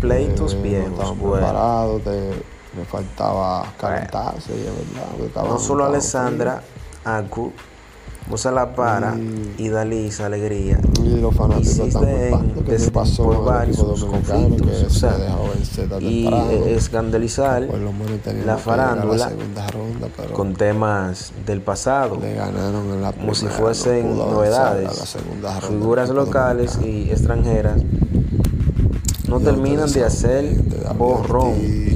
Pleitos Eh, no viejos, bueno. preparados, te- le faltaba calentarse, y es verdad. No solo Alessandra, Acu, Musa La Para y Dalisa Alegría. Y los fanáticos están Insisten culpando que en se pasó por varios equipo dominicano, que o se sea, dejó vencer tan y escandalizar la farándula la segunda ronda, pero con temas del pasado, le ganaron en la como si primera, fuesen no novedades. Figuras locales y extranjeras no terminan de hacer borrón.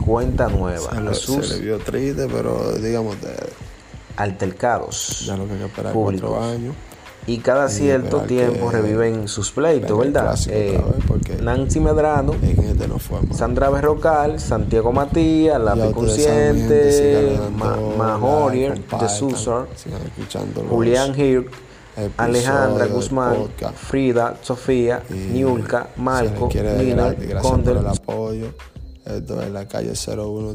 Cuenta nueva. se, le, Jesús, se le vio triste, pero digamos, de- altercados. ya lo que esperar Públicos. cuatro años. Y cada Y cierto tiempo reviven sus pleitos, ¿verdad? Eh, Nancy Medrano, este no fue. Sandra Berrocal, Santiago Matías, gente, Consciente, Ma- like, de los Julián Hirk, Alejandra Guzmán, podcast. Frida, Sofía, Niulka, Marco, Nina, Condel. Esto es la calle 01